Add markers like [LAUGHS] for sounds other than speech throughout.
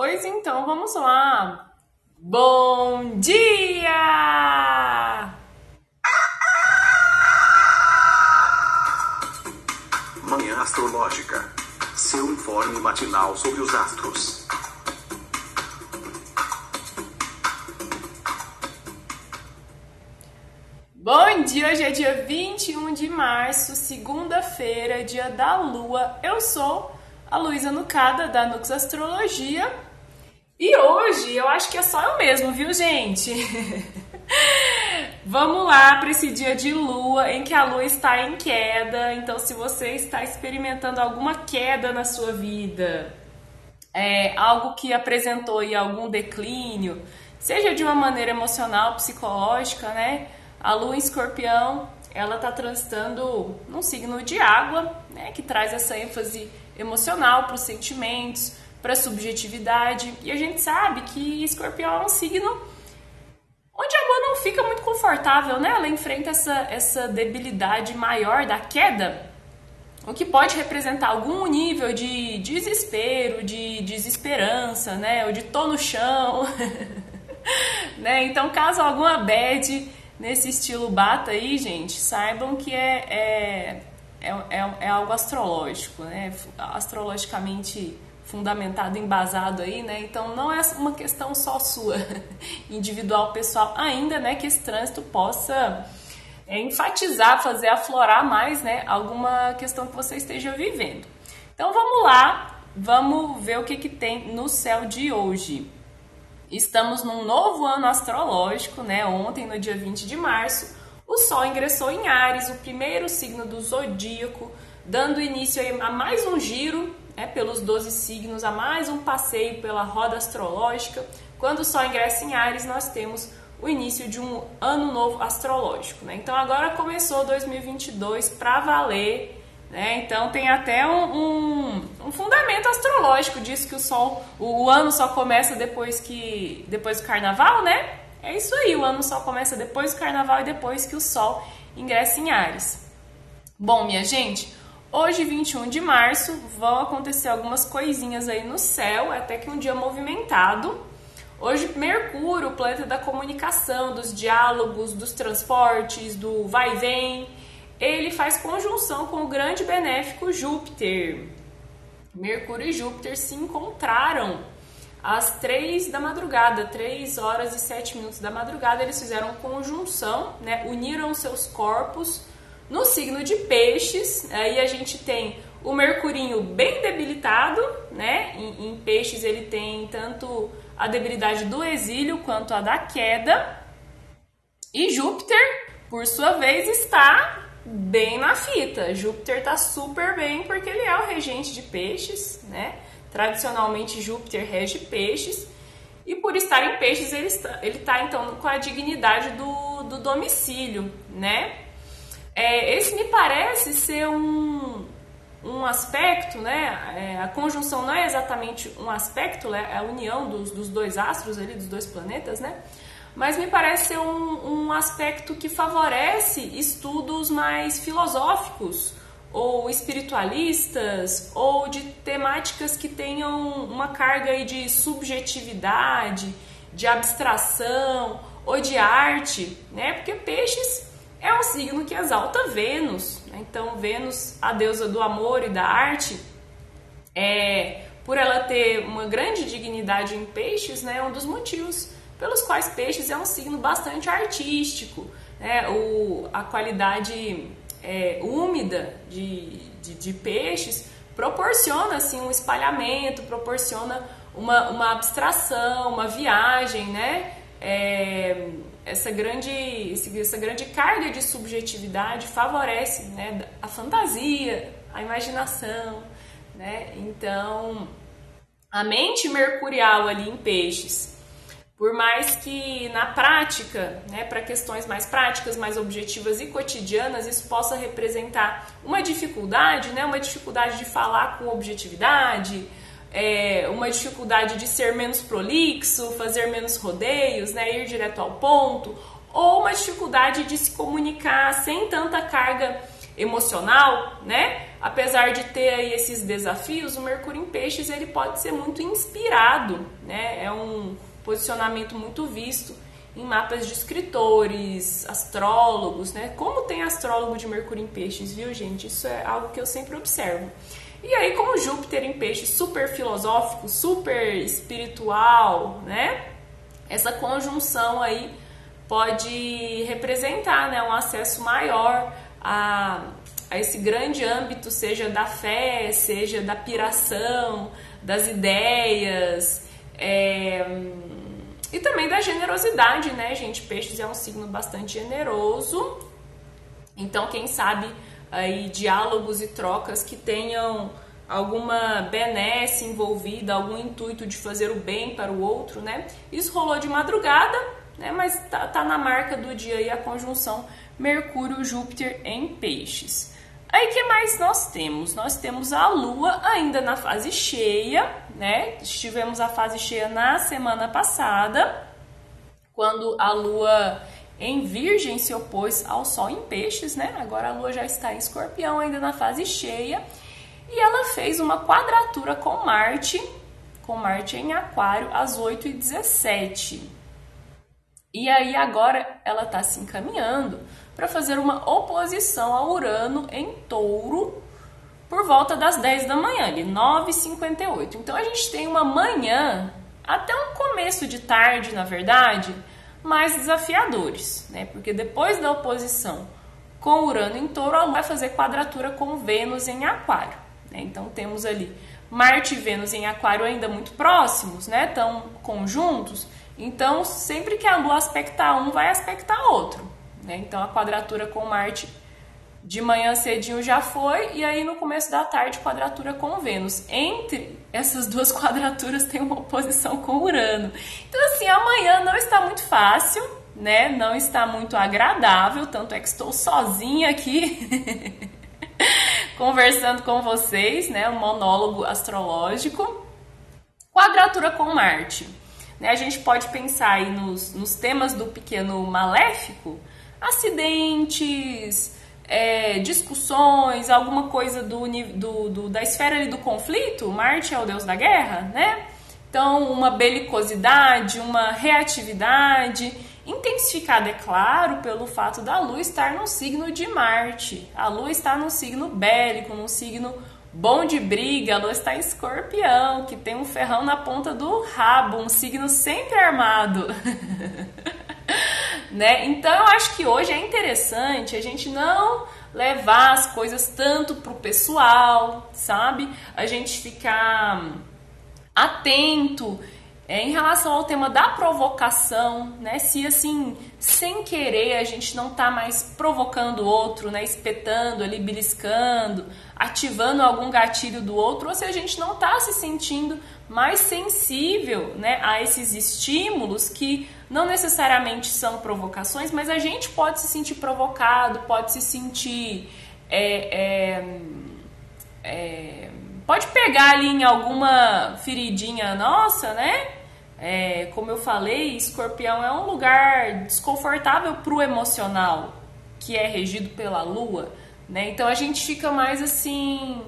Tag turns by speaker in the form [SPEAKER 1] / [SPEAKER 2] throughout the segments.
[SPEAKER 1] Pois então, vamos lá. Bom dia!
[SPEAKER 2] Manhã Astrológica. Seu informe matinal sobre os astros.
[SPEAKER 1] Bom dia, hoje é dia 21 de março, segunda-feira, dia da lua. Eu sou a Luísa Nucada, da Nux Astrologia. E hoje eu acho que é só eu mesmo, viu, gente? [LAUGHS] Vamos lá para esse dia de lua em que a lua está em queda. Então, se você está experimentando alguma queda na sua vida, é, algo que apresentou aí algum declínio, seja de uma maneira emocional, psicológica, né? A lua em escorpião, ela está transitando num signo de água, né? Que traz essa ênfase emocional para os sentimentos, para subjetividade. E a gente sabe que escorpião é um signo onde a lua não fica muito confortável, né? Ela enfrenta essa, essa debilidade maior da queda, o que pode representar algum nível de desespero, de desesperança, né? Ou de tô no chão, [LAUGHS] né? Então, caso alguma bad nesse estilo bata aí, gente, saibam que é, é, é, é, é algo astrológico, né? Astrologicamente fundamentado, embasado aí, né? Então não é uma questão só sua, [LAUGHS] individual, pessoal, ainda, né? Que esse trânsito possa é, enfatizar, fazer aflorar mais, né? Alguma questão que você esteja vivendo. Então vamos lá, vamos ver o que, que tem no céu de hoje. Estamos num novo ano astrológico, né? Ontem, no dia 20 de março, o Sol ingressou em Ares, o primeiro signo do zodíaco, dando início a mais um giro né, pelos 12 signos, a mais um passeio pela roda astrológica. Quando o Sol ingressa em Ares, nós temos o início de um ano novo astrológico. Né? Então agora começou 2022 para valer. Né? Então tem até um, um, um, fundamento astrológico disso que o Sol, o, o, ano só começa depois que depois do Carnaval, né? É isso aí, o ano só começa depois do Carnaval e depois que o Sol ingressa em Ares. Bom, minha gente, Hoje, 21 de março, vão acontecer algumas coisinhas aí no céu, até que um dia movimentado. Hoje, Mercúrio, planeta da comunicação, dos diálogos, dos transportes, do vai e vem, ele faz conjunção com o grande benéfico Júpiter. Mercúrio e Júpiter se encontraram às três da madrugada, 3 horas e 7 minutos da madrugada, eles fizeram conjunção, né? uniram seus corpos no signo de peixes, aí a gente tem o Mercurinho bem debilitado, né? Em, em, peixes ele tem tanto a debilidade do exílio quanto a da queda. E Júpiter, por sua vez, está bem na fita. Júpiter está super bem porque ele é o regente de peixes, né? Tradicionalmente Júpiter rege peixes. E por estar em peixes, ele está, ele está então com a dignidade do, do domicílio, né? É, esse me parece ser um, um aspecto, né? É, a conjunção não é exatamente um aspecto, né? é a união dos, dos dois astros ali, dos dois planetas, né? Mas me parece ser um, um aspecto que favorece estudos mais filosóficos ou espiritualistas ou de temáticas que tenham uma carga aí de subjetividade, de abstração ou de arte, né? Porque peixes é um signo que exalta Vênus. Né? Então, Vênus, a deusa do amor e da arte, é, por ela ter uma grande dignidade em peixes, né, é um dos motivos pelos quais peixes é um signo bastante artístico. Né? O, a qualidade é, úmida de, de, de, peixes proporciona assim, um espalhamento, proporciona uma, uma abstração, uma viagem, né? É, essa grande, essa grande carga de subjetividade favorece né, a fantasia, a imaginação. Né? Então, a mente mercurial ali em peixes, por mais que na prática, né, para questões mais práticas, mais objetivas e cotidianas, isso possa representar uma dificuldade, né, uma dificuldade de falar com objetividade, é, uma dificuldade de ser menos prolixo, fazer menos rodeios, né, ir direto ao ponto, ou uma dificuldade de se comunicar sem tanta carga emocional, né? apesar de ter aí esses desafios, o Mercúrio em Peixes ele pode ser muito inspirado, né? É um posicionamento muito visto em mapas de escritores, astrólogos, né? Como tem astrólogo de Mercúrio em Peixes, viu, gente? Isso é algo que eu sempre observo. E aí, como Júpiter em Peixes, super filosófico, super espiritual, né? Essa conjunção aí pode representar, né, um acesso maior a, a esse grande âmbito, seja da fé, seja da piração, das ideias. É, e também da generosidade, né, gente? Peixes é um signo bastante generoso. Então, quem sabe aí diálogos e trocas que tenham alguma benesse envolvida, algum intuito de fazer o bem para o outro, né? Isso rolou de madrugada, né? Mas tá, tá na marca do dia aí a conjunção Mercúrio-Júpiter em Peixes. Aí que mais nós temos? Nós temos a Lua ainda na fase cheia, né? Tivemos a fase cheia na semana passada, quando a Lua em Virgem se opôs ao Sol em Peixes, né? Agora a Lua já está em Escorpião, ainda na fase cheia, e ela fez uma quadratura com Marte, com Marte em Aquário às 8h17. E aí agora ela está se encaminhando para fazer uma oposição a Urano em Touro por volta das 10 da manhã, ali 9h58. Então a gente tem uma manhã, até um começo de tarde, na verdade, mais desafiadores, né? Porque depois da oposição com Urano em Touro, ela vai fazer quadratura com Vênus em Aquário. Né? Então temos ali Marte e Vênus em Aquário ainda muito próximos, né? Estão conjuntos. Então sempre que a Lua aspectar um, vai aspectar outro. Né? Então a quadratura com Marte de manhã cedinho já foi, e aí no começo da tarde, quadratura com Vênus. Entre essas duas [LAUGHS] quadraturas tem uma oposição com Urano. Então, assim, amanhã não está muito fácil, né? Não está muito agradável, tanto é que estou sozinha aqui [LAUGHS] conversando com vocês, né? Um monólogo astrológico. Quadratura com Marte. Né? A gente pode pensar aí nos, nos temas do pequeno maléfico, acidentes, é, discussões, alguma coisa do, do, do, da esfera ali do conflito, Marte é o deus da guerra, né? Então, uma belicosidade, uma reatividade, intensificada, é claro, pelo fato da Lua estar no signo de Marte. A Lua está no signo bélico, no signo bom de briga, a Lua está em escorpião, que tem um ferrão na ponta do rabo, um signo sempre armado. [LAUGHS] né? Então eu acho que hoje é interessante a gente não levar as coisas tanto pro pessoal, sabe? A gente ficar atento é, em relação ao tema da provocação, né? Se assim, sem querer, a gente não tá mais provocando o outro, né? Espetando ali, beliscando, ativando algum gatilho do outro, ou se a gente não tá se sentindo mais sensível, né? A esses estímulos que não necessariamente são provocações, mas a gente pode se sentir provocado, pode se sentir. É, é, é, pode pegar ali em alguma feridinha nossa, né? É, como eu falei, escorpião é um lugar desconfortável para o emocional, que é regido pela lua, né? Então a gente fica mais assim,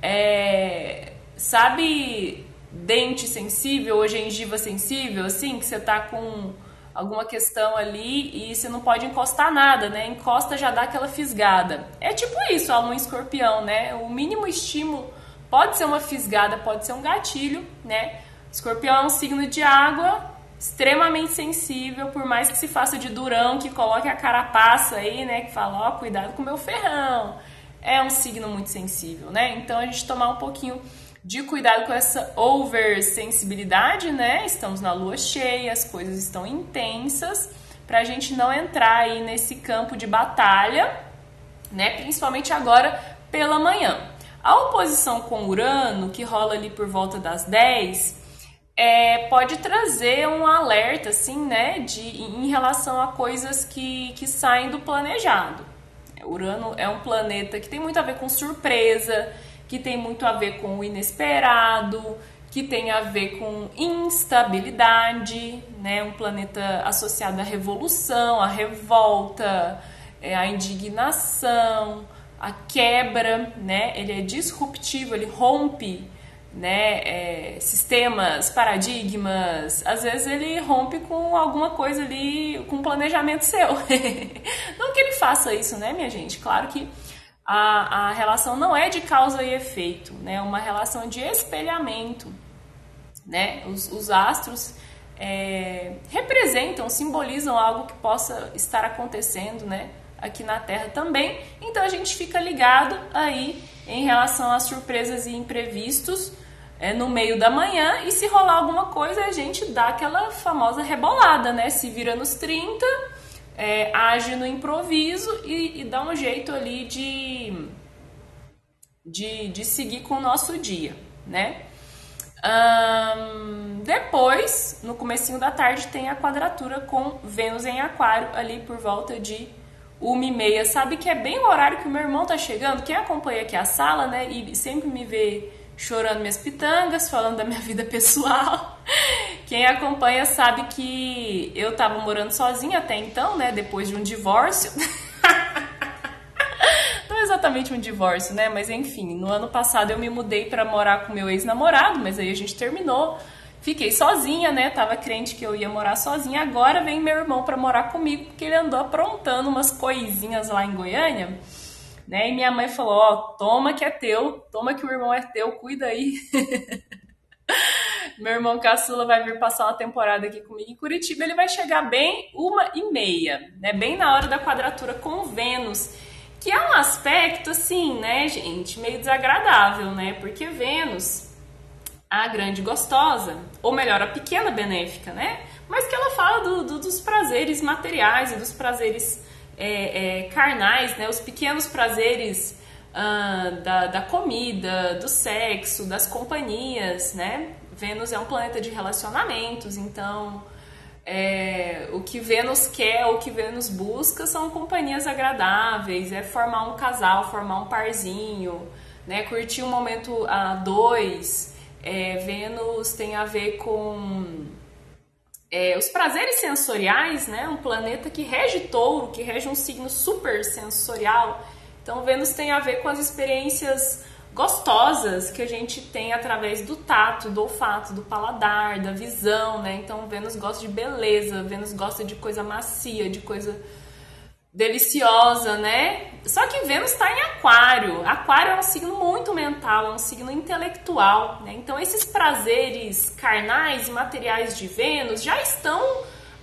[SPEAKER 1] é, sabe, dente sensível ou gengiva sensível, assim, que você tá com alguma questão ali e você não pode encostar nada, né? Encosta já dá aquela fisgada. É tipo isso, a lua escorpião, né? O mínimo estímulo pode ser uma fisgada, pode ser um gatilho, né? Escorpião é um signo de água, extremamente sensível, por mais que se faça de durão, que coloque a carapaça aí, né, que fala, ó, oh, cuidado com o meu ferrão. É um signo muito sensível, né? Então a gente tomar um pouquinho de cuidado com essa oversensibilidade, né? Estamos na lua cheia, as coisas estão intensas, para a gente não entrar aí nesse campo de batalha, né? Principalmente agora pela manhã. A oposição com Urano, que rola ali por volta das 10, é, pode trazer um alerta, assim, né, de, em relação a coisas que, que saem do planejado. Urano é um planeta que tem muito a ver com surpresa, que tem muito a ver com o inesperado, que tem a ver com instabilidade, né, um planeta associado à revolução, à revolta, é, à indignação, a quebra, né? Ele é disruptivo, ele rompe né, é, sistemas, paradigmas, às vezes ele rompe com alguma coisa ali, com um planejamento seu. [LAUGHS] não que ele faça isso, né, minha gente? Claro que a, a relação não é de causa e efeito, né? É uma relação de espelhamento, né? Os, os astros é, representam, simbolizam algo que possa estar acontecendo, né? Aqui na Terra também. Então a gente fica ligado aí em relação às surpresas e imprevistos é, no meio da manhã e se rolar alguma coisa a gente dá aquela famosa rebolada, né? Se vira nos 30, é, age no improviso e, e, dá um jeito ali de, de, de seguir com o nosso dia, né? Depois, no comecinho da tarde, tem a quadratura com Vênus em Aquário, ali por volta de uma e meia. Sabe que é bem o horário que o meu irmão tá chegando? Quem acompanha aqui a sala, né, e sempre me vê chorando minhas pitangas, falando da minha vida [LAUGHS] pessoal. Quem acompanha sabe que eu tava morando sozinha até então, né? Depois de um divórcio. [LAUGHS] Não é exatamente um divórcio, né? Mas enfim, no ano passado eu me mudei para morar com meu ex-namorado, mas aí a gente terminou. Fiquei sozinha, né? Tava crente que eu ia morar sozinha. Agora vem meu irmão para morar comigo, porque ele andou aprontando umas coisinhas lá em Goiânia né? E minha mãe falou: Ó, toma que é teu, toma que o irmão é teu, cuida aí. [LAUGHS] Meu irmão caçula vai vir passar uma temporada aqui comigo em Curitiba. Ele vai chegar bem uma e meia, né? Bem na hora da quadratura com Vênus, que é um aspecto assim, né, gente, meio desagradável, né? Porque Vênus, a grande gostosa, ou melhor, a pequena benéfica, né? Mas que ela fala do, do, dos prazeres materiais e dos prazeres é, é, carnais, né? Os pequenos prazeres uh, da, da comida, do sexo, das companhias, né? Vênus é um planeta de relacionamentos, então é, o que Vênus quer, o que Vênus busca são companhias agradáveis, é formar um casal, formar um parzinho, né? Curtir um momento a dois. É, Vênus tem a ver com é, os prazeres sensoriais, né? Um planeta que rege touro, que rege um signo super sensorial. Então, Vênus tem a ver com as experiências gostosas que a gente tem através do tato, do olfato, do paladar, da visão, né? Então, Vênus gosta de beleza, Vênus gosta de coisa macia, de coisa deliciosa, né? Só que Vênus está em Aquário. Aquário é um signo muito mental, é um signo intelectual, né? Então esses prazeres carnais e materiais de Vênus já estão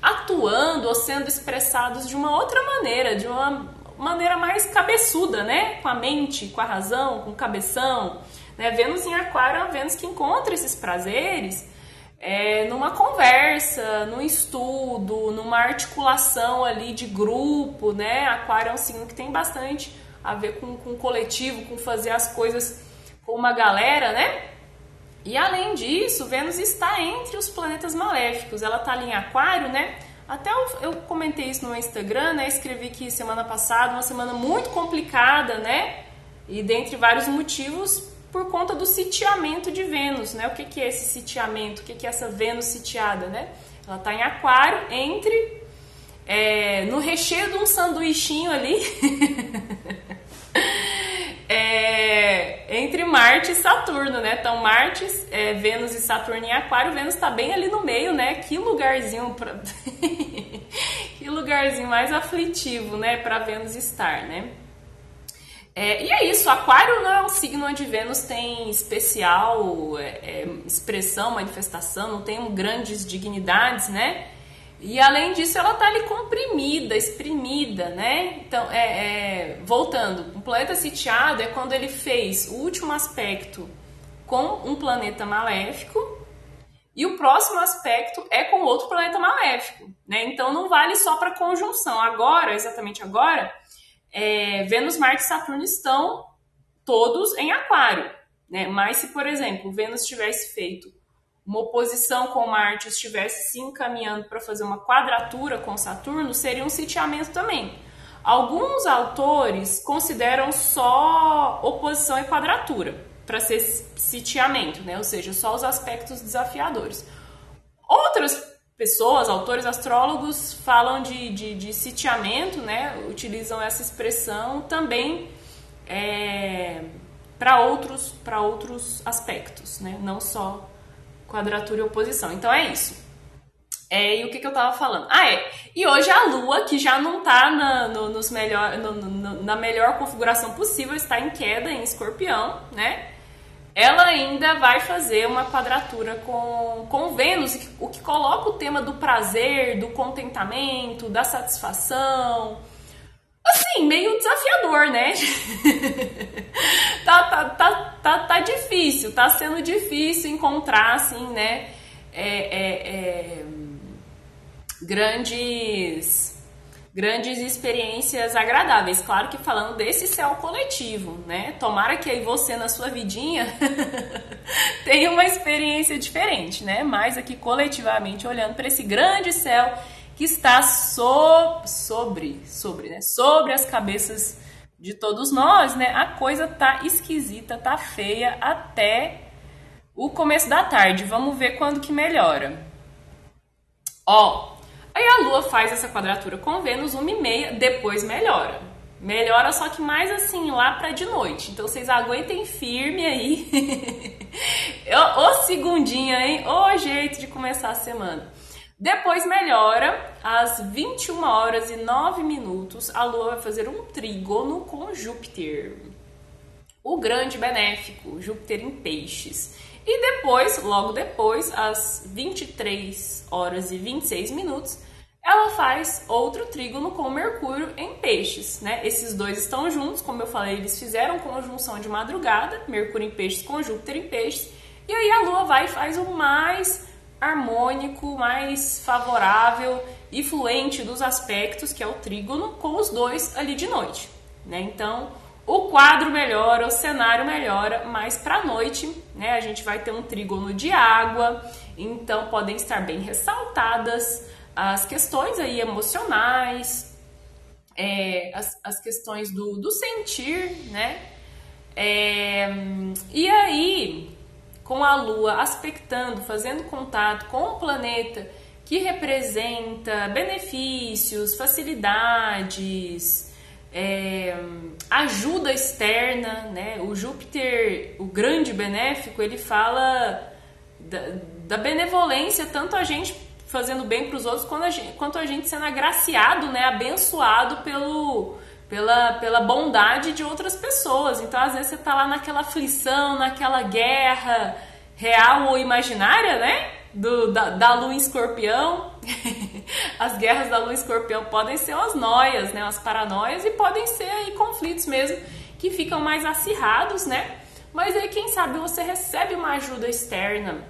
[SPEAKER 1] atuando ou sendo expressados de uma outra maneira, de uma maneira mais cabeçuda, né? Com a mente, com a razão, com o cabeção. Né? Vênus em Aquário é uma Vênus que encontra esses prazeres é, numa conversa, num estudo, numa articulação ali de grupo, né? Aquário é um signo que tem bastante a ver com, com coletivo, com fazer as coisas com uma galera, né? E além disso, Vênus está entre os planetas maléficos. Ela está ali em Aquário, né? Até eu, eu, comentei isso no Instagram, né? Escrevi que semana passada, uma semana muito complicada, né? E dentre vários motivos, por conta do sitiamento de Vênus, né? O que, que é esse sitiamento? O que, que é essa Vênus sitiada, né? Ela está em Aquário entre é, no recheio de um sanduichinho ali [LAUGHS] é, entre Marte e Saturno, né? Então Marte, é, Vênus e Saturno em Aquário, Vênus está bem ali no meio, né? Que lugarzinho para [LAUGHS] que lugarzinho mais aflitivo, né? Para Vênus estar, né? É, e é isso, Aquário não é um signo onde Vênus tem especial é, é, expressão, manifestação, não tem grandes dignidades, né? E além disso, ela tá ali comprimida, exprimida, né? Então, é, é, voltando, um planeta sitiado é quando ele fez o último aspecto com um planeta maléfico e o próximo aspecto é com outro planeta maléfico, né? Então não vale só para conjunção. Agora, exatamente agora, é, Vênus, Marte e Saturno estão todos em Aquário. Né? Mas se, por exemplo, Vênus tivesse feito uma oposição com Marte, estivesse se encaminhando para fazer uma quadratura com Saturno, seria um sitiamento também. Alguns autores consideram só oposição e quadratura para ser sitiamento, né? ou seja, só os aspectos desafiadores. Outras pessoas, autores astrólogos, falam de, de, de sitiamento, né? utilizam essa expressão também é, para outros, outros aspectos, né? não só quadratura e oposição. Então é isso. É, e o que, que eu tava falando? Ah, é. E hoje a Lua, que já não tá na, no, nos melhor, no, no, na melhor configuração possível, está em queda em escorpião, né? Ela ainda vai fazer uma quadratura com, com Vênus, o que coloca o tema do prazer, do contentamento, da satisfação. Assim, meio desafiador, né? [LAUGHS] tá, tá, tá, tá, tá difícil, tá sendo difícil encontrar, assim, né? É, é, é grandes grandes experiências agradáveis. Claro que falando desse céu coletivo, né? Tomara que aí você na sua vidinha [LAUGHS] tenha uma experiência diferente, né? Mas aqui coletivamente olhando para esse grande céu que está so sobre sobre, né? Sobre as cabeças de todos nós, né? A coisa tá esquisita, tá feia até o começo da tarde. Vamos ver quando que melhora. Ó, Aí a Lua faz essa quadratura com Vênus, 1 e meia, depois melhora. Melhora só que mais assim, lá pra de noite. Então vocês aguentem firme aí. [LAUGHS] Ô segundinha, hein? Ô jeito de começar a semana. Depois melhora, às 21 horas e 9 minutos, a Lua vai fazer um trígono com Júpiter. O grande benéfico, Júpiter em peixes. E depois, logo depois, às 23 horas e 26 minutos, ela faz outro trígono com Mercúrio em peixes, né? Esses dois estão juntos, como eu falei, eles fizeram conjunção de madrugada, Mercúrio em peixes com Júpiter em peixes, e aí a Lua vai e faz o mais harmônico, mais favorável e fluente dos aspectos, que é o trígono, com os dois ali de noite, né? Então, o quadro melhora, o cenário melhora, mas para noite, né, a gente vai ter um trígono de água, então podem estar bem ressaltadas as questões aí emocionais, é, as, as questões do, do sentir, né? É, e aí, com a Lua aspectando, fazendo contato com o planeta que representa benefícios, facilidades, é, ajuda externa, né? O Júpiter, o grande benéfico, ele fala da, da benevolência tanto a gente fazendo bem para os outros, quanto a, gente, quanto a gente sendo agraciado, né, abençoado pelo, pela, pela bondade de outras pessoas. Então, às vezes, você está lá naquela aflição, naquela guerra real ou imaginária, né? Do, da, da lua em escorpião. [LAUGHS] as guerras da lua em escorpião podem ser umas noias, né? Umas paranoias e podem ser aí conflitos mesmo que ficam mais acirrados, né? Mas aí, quem sabe, você recebe uma ajuda externa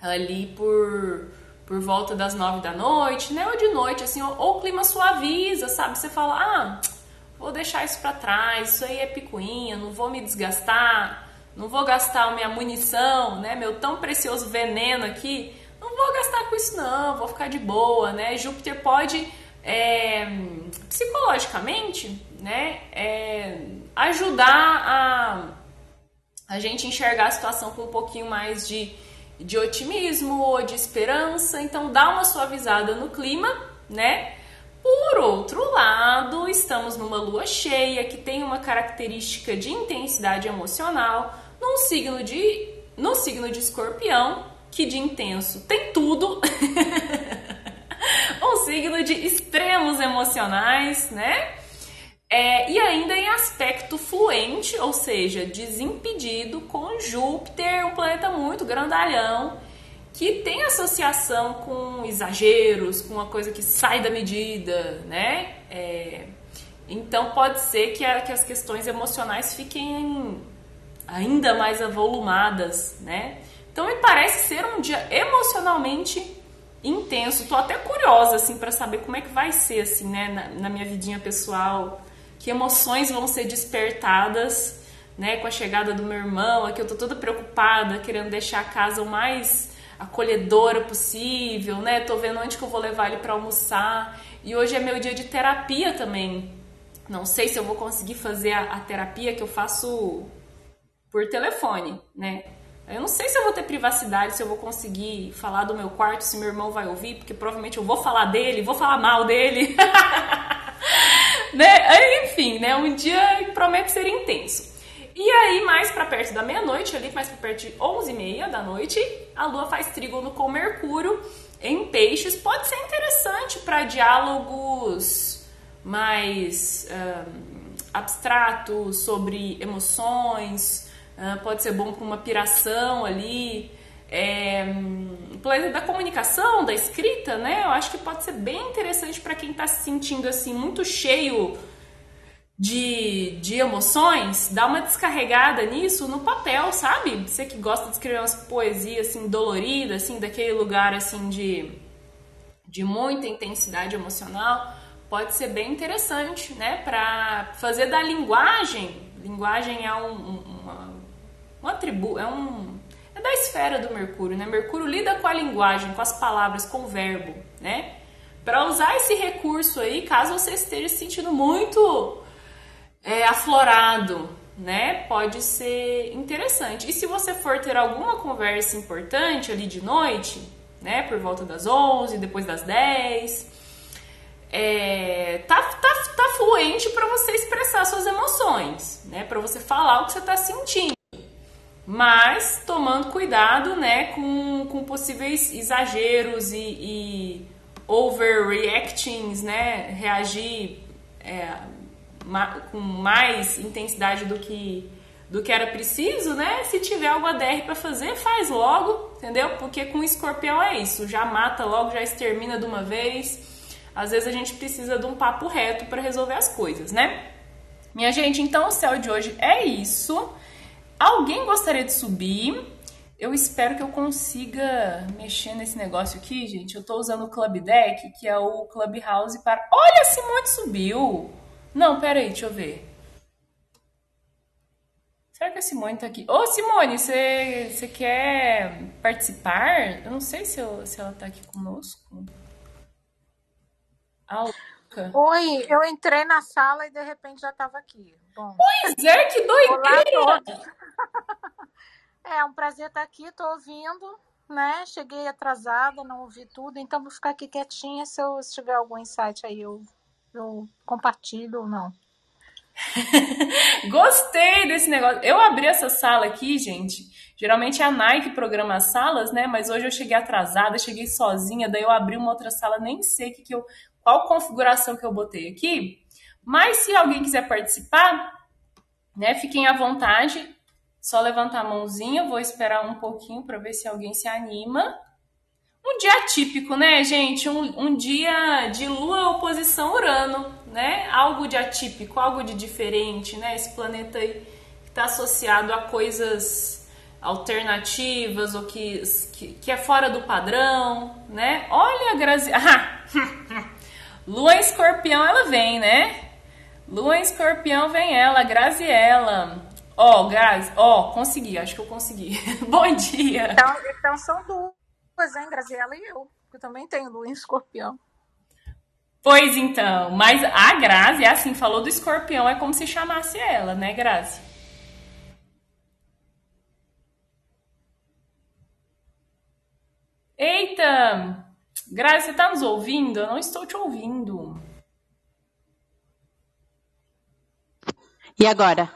[SPEAKER 1] ali por por volta das nove da noite, né? Ou de noite, assim, ou, ou o clima suaviza, sabe? Você fala, ah, vou deixar isso para trás, isso aí é picuinha, não vou me desgastar, não vou gastar minha munição, né? Meu tão precioso veneno aqui, não vou gastar com isso não, vou ficar de boa, né? Júpiter pode, é, psicologicamente, né? É, ajudar a, a gente enxergar a situação com um pouquinho mais de de otimismo ou de esperança, então dá uma suavizada no clima, né? Por outro lado, estamos numa lua cheia que tem uma característica de intensidade emocional num signo de no signo de Escorpião, que de intenso tem tudo. [LAUGHS] um signo de extremos emocionais, né? É, e ainda em aspecto fluente, ou seja, desimpedido com Júpiter, um planeta muito grandalhão, que tem associação com exageros, com uma coisa que sai da medida, né? É, então pode ser que, a, que as questões emocionais fiquem ainda mais avolumadas, né? Então me parece ser um dia emocionalmente intenso. Tô até curiosa assim para saber como é que vai ser assim, né, na, na minha vidinha pessoal que emoções vão ser despertadas, né, com a chegada do meu irmão. Aqui eu tô toda preocupada, querendo deixar a casa o mais acolhedora possível, né? Tô vendo onde que eu vou levar ele para almoçar. E hoje é meu dia de terapia também. Não sei se eu vou conseguir fazer a, a terapia que eu faço por telefone, né? Eu não sei se eu vou ter privacidade, se eu vou conseguir falar do meu quarto, se meu irmão vai ouvir, porque provavelmente eu vou falar dele, vou falar mal dele. [LAUGHS] né? Enfim, né? Um dia promete ser intenso. E aí, mais para perto da meia-noite, ali mais para perto de 11h30 da noite, a Lua faz trígono com Mercúrio em peixes. Pode ser interessante para diálogos mais um, abstratos sobre emoções, uh, pode ser bom para uma piração ali. É, planeta da comunicação, da escrita, né? Eu acho que pode ser bem interessante para quem está se sentindo assim muito cheio de, de emoções, dá uma descarregada nisso no papel, sabe? Você que gosta de escrever umas poesias assim doloridas, assim, daquele lugar assim de, de muita intensidade emocional, pode ser bem interessante, né? Para fazer da linguagem, linguagem é um, um, uma, um atributo, é um da esfera do Mercúrio, né? Mercúrio lida com a linguagem, com as palavras, com o verbo, né? Para usar esse recurso aí, caso você esteja se sentindo muito é, aflorado, né? Pode ser interessante. E se você for ter alguma conversa importante ali de noite, né? Por volta das 11, depois das 10, é, tá, tá, tá fluente para você expressar suas emoções, né? Para você falar o que você está sentindo. Mas tomando cuidado, né? Com, com possíveis exageros e, e overreactings, né? Reagir. É, com mais intensidade do que do que era preciso, né? Se tiver algo ADR para fazer, faz logo, entendeu? Porque com escorpião é isso, já mata logo, já extermina de uma vez. Às vezes a gente precisa de um papo reto para resolver as coisas, né? Minha gente, então o céu de hoje é isso. Alguém gostaria de subir? Eu espero que eu consiga mexer nesse negócio aqui, gente. Eu tô usando o Club Deck, que é o Clubhouse para. Olha, Simone subiu! Não, pera aí, deixa eu ver. Será que a Simone tá aqui? Ô, Simone, você, você quer participar? Eu não sei se, eu, se ela tá aqui conosco.
[SPEAKER 3] Ah, Oi, eu entrei na sala e de repente já estava aqui.
[SPEAKER 1] Bom, pois é, que doideira! [LAUGHS]
[SPEAKER 3] é um prazer estar aqui, estou ouvindo, né? Cheguei atrasada, não ouvi tudo, então vou ficar aqui quietinha. Se eu se tiver algum insight aí, eu eu compartilho ou não. [LAUGHS]
[SPEAKER 1] Gostei desse negócio. Eu abri essa sala aqui, gente. Geralmente é a Nike programa as salas, né? Mas hoje eu cheguei atrasada, cheguei sozinha, daí eu abri uma outra sala, nem sei que que eu, qual configuração que eu botei aqui. Mas se alguém quiser participar, né, fiquem à vontade. Só levantar a mãozinha, vou esperar um pouquinho para ver se alguém se anima. Um dia típico, né, gente? Um, um dia de Lua oposição Urano, né? Algo de atípico, algo de diferente, né? Esse planeta aí que está associado a coisas alternativas ou que, que, que, é fora do padrão, né? Olha Grazi... [LAUGHS] Ah! Lua em escorpião, ela vem, né? Lua em escorpião vem ela, Graziella. Ó, oh, Grazi, ó, oh, consegui, acho que eu consegui. [LAUGHS] Bom dia.
[SPEAKER 3] Então, então são duas é, Graziela e eu, que também tenho lua em escorpião.
[SPEAKER 1] Pois então, mas a Grazi, assim, falou do escorpião, é como se chamasse ela, né, Grazi? Eita! Grazi, você tá nos ouvindo? Eu não estou te ouvindo.
[SPEAKER 4] E agora?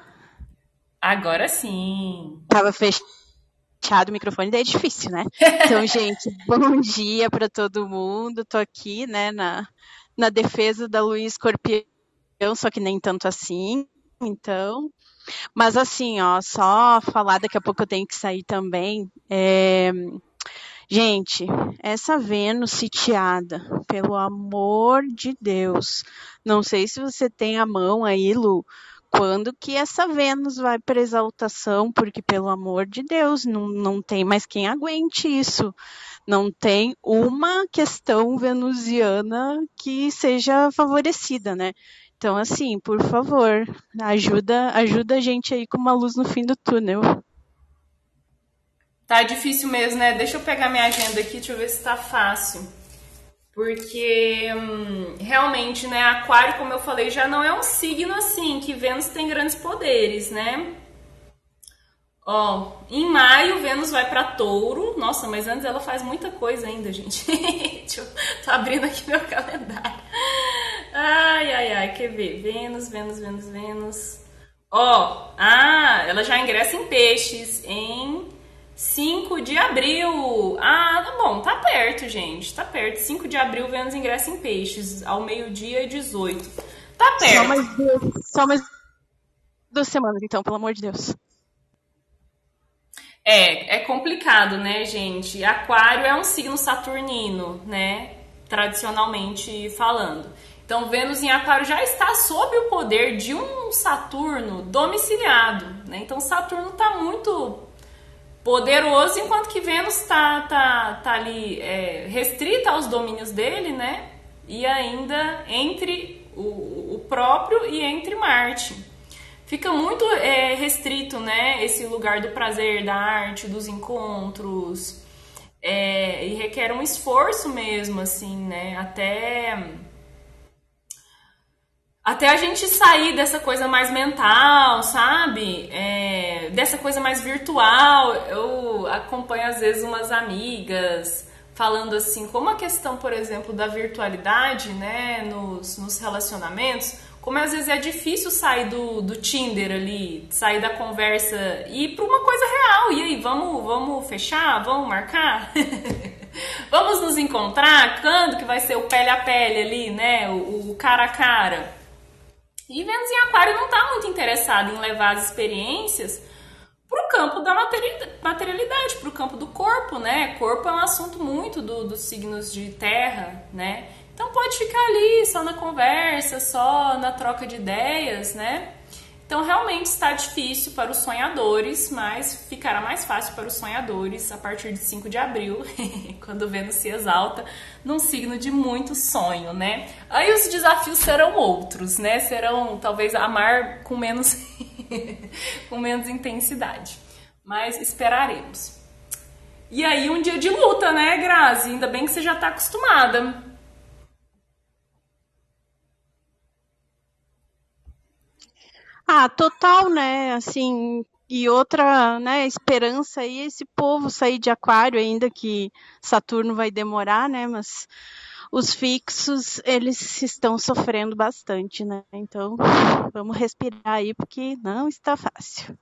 [SPEAKER 1] Agora sim.
[SPEAKER 4] Tava fechado o microfone, daí é difícil, né? [LAUGHS] Então, gente, bom dia para todo mundo. Tô aqui, né, na, na defesa da Luiz Escorpião, só que nem tanto assim. Então, mas assim, ó, só falar, daqui a pouco eu tenho que sair também. É... Gente, essa Vênus sitiada, pelo amor de Deus. Não sei se você tem a mão aí, Lu, quando que essa Vênus vai para exaltação, porque pelo amor de Deus, não, não tem mais quem aguente isso. Não tem uma questão venusiana que seja favorecida, né? Então, assim, por favor, ajuda, ajuda a gente aí com uma luz no fim do túnel.
[SPEAKER 1] Tá difícil mesmo, né? Deixa eu pegar minha agenda aqui, deixa eu ver se tá fácil porque hum, realmente, né, Aquário, como eu falei, já não é um signo assim que Vênus tem grandes poderes, né? Ó, em maio Vênus vai para Touro. Nossa, mas antes ela faz muita coisa ainda, gente. [LAUGHS] Deixa eu tô abrindo aqui meu calendário. Ai, ai, ai, quer ver? Vênus, Vênus, Vênus, Vênus. Ó, ah, ela já ingressa em peixes em 5 de abril. Ah, tá bom, tá perto, gente. Tá perto. 5 de abril, Vênus ingressa em peixes, ao meio-dia e 18. Tá perto.
[SPEAKER 4] Só mais, duas, só mais duas semanas, então, pelo amor de Deus.
[SPEAKER 1] É, é complicado, né, gente? Aquário é um signo saturnino, né? Tradicionalmente falando. Então, Vênus em Aquário já está sob o poder de um Saturno domiciliado, né? Então, Saturno está muito poderoso, enquanto que Vênus está tá, tá ali é, restrita aos domínios dele, né? E ainda entre o, o próprio e entre Marte. Fica muito é, restrito, né? Esse lugar do prazer, da arte, dos encontros. É, e requer um esforço mesmo, assim, né? Até até a gente sair dessa coisa mais mental, sabe? É, dessa coisa mais virtual. Eu acompanho às vezes umas amigas falando assim, como a questão, por exemplo, da virtualidade, né, nos, nos relacionamentos, como às vezes é difícil sair do, do Tinder ali, sair da conversa e ir para uma coisa real. E aí, vamos, vamos fechar? Vamos marcar? [LAUGHS] vamos nos encontrar? Quando que vai ser o pele a pele ali, né? O, o cara a cara? E Vênus em Aquário não está muito interessado em levar as experiências para o campo da materialidade, para o campo do corpo, né? Corpo é um assunto muito do, dos signos de terra, né? Então pode ficar ali só na conversa, só na troca de ideias, né? Então realmente está difícil para os sonhadores, mas ficará mais fácil para os sonhadores a partir de 5 de abril, [LAUGHS] quando Vênus se exalta num signo de muito sonho, né? Aí os desafios serão outros, né? Serão talvez amar com menos [LAUGHS] com menos intensidade. Mas esperaremos. E aí um dia de luta, né, Grazi? Ainda bem que você já está acostumada.
[SPEAKER 4] Ah, total, né? Assim, e outra, né, esperança aí esse povo sair de aquário, ainda que Saturno vai demorar, né? Mas os fixos, eles estão sofrendo bastante, né? Então, vamos respirar aí, porque não está fácil.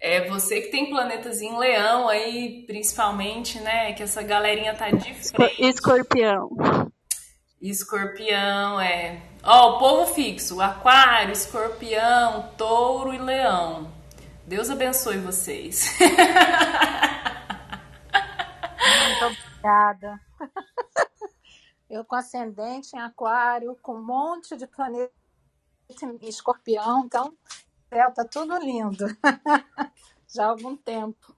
[SPEAKER 1] É, você que tem planetas em leão aí, principalmente, né? Que essa galerinha tá de frente.
[SPEAKER 4] Escorpião.
[SPEAKER 1] Escorpião, é. Ó, o povo fixo: Aquário, Escorpião, Touro e Leão. Deus abençoe vocês.
[SPEAKER 3] Muito obrigada. Eu com ascendente em Aquário, com um monte de planeta Escorpião, então, céu tá tudo lindo. [LAUGHS] Já há algum tempo.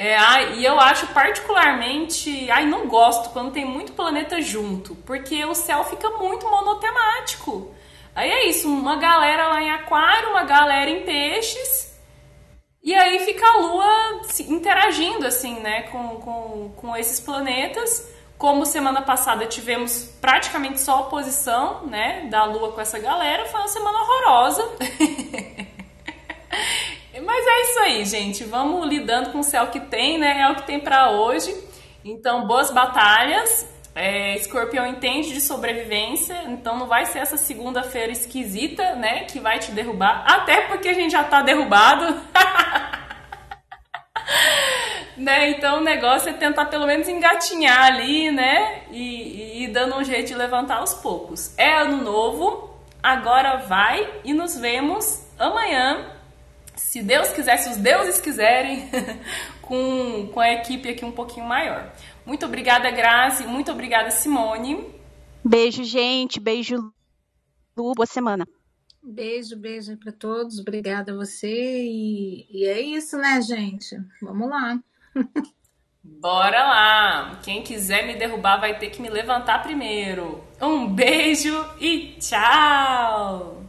[SPEAKER 1] É, ai, e eu acho particularmente. Ai, não gosto quando tem muito planeta junto, porque o céu fica muito monotemático. Aí é isso, uma galera lá em Aquário, uma galera em Peixes, e aí fica a Lua interagindo, assim, né, com, com, com esses planetas. Como semana passada tivemos praticamente só oposição, né, da Lua com essa galera, foi uma semana horrorosa. [LAUGHS] Mas é isso aí, gente. Vamos lidando com o céu que tem, né? É o que tem para hoje. Então, boas batalhas. É, escorpião entende de sobrevivência, então não vai ser essa segunda-feira esquisita, né? Que vai te derrubar. Até porque a gente já tá derrubado. [LAUGHS] né? Então o negócio é tentar pelo menos engatinhar ali, né? E, e, e dando um jeito de levantar aos poucos. É ano novo, agora vai e nos vemos amanhã se Deus quiser, se os deuses quiserem, [LAUGHS] com, com a equipe aqui um pouquinho maior. Muito obrigada, Grazi. Muito obrigada, Simone.
[SPEAKER 4] Beijo, gente. Beijo, Lu. Boa semana.
[SPEAKER 3] Beijo, beijo para todos. Obrigada a você. E, e é isso, né, gente? Vamos lá. [LAUGHS]
[SPEAKER 1] Bora lá! Quem quiser me derrubar vai ter que me levantar primeiro. Um beijo e tchau!